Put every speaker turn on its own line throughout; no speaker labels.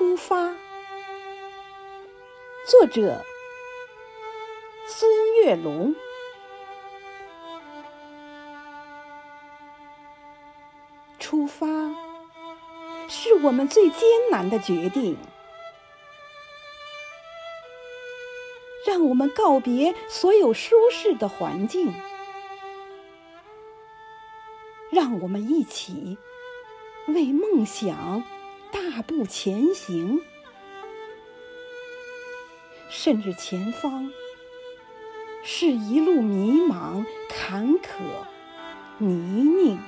出发。作者：孙月龙。出发是我们最艰难的决定，让我们告别所有舒适的环境，让我们一起为梦想大步前行。甚至前方是一路迷茫、坎坷、泥泞。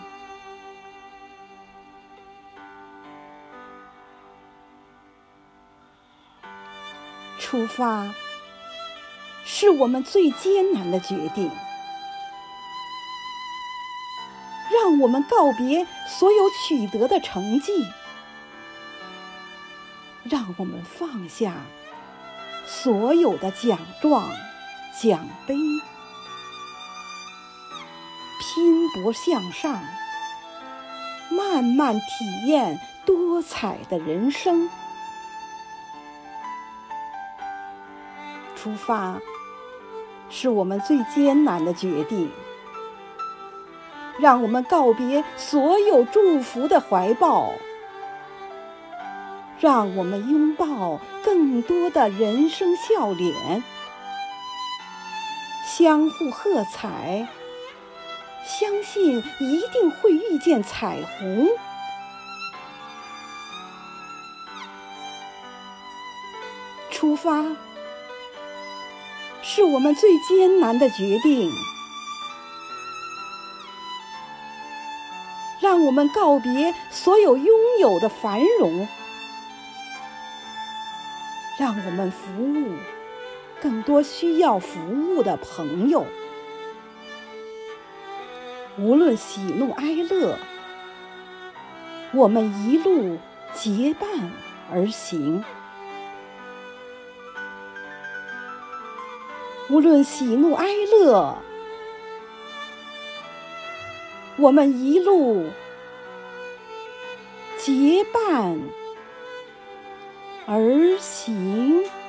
出发是我们最艰难的决定，让我们告别所有取得的成绩，让我们放下。所有的奖状、奖杯，拼搏向上，慢慢体验多彩的人生。出发是我们最艰难的决定，让我们告别所有祝福的怀抱。让我们拥抱更多的人生笑脸，相互喝彩，相信一定会遇见彩虹。出发是我们最艰难的决定，让我们告别所有拥有的繁荣。让我们服务更多需要服务的朋友，无论喜怒哀乐，我们一路结伴而行；无论喜怒哀乐，我们一路结伴。而行。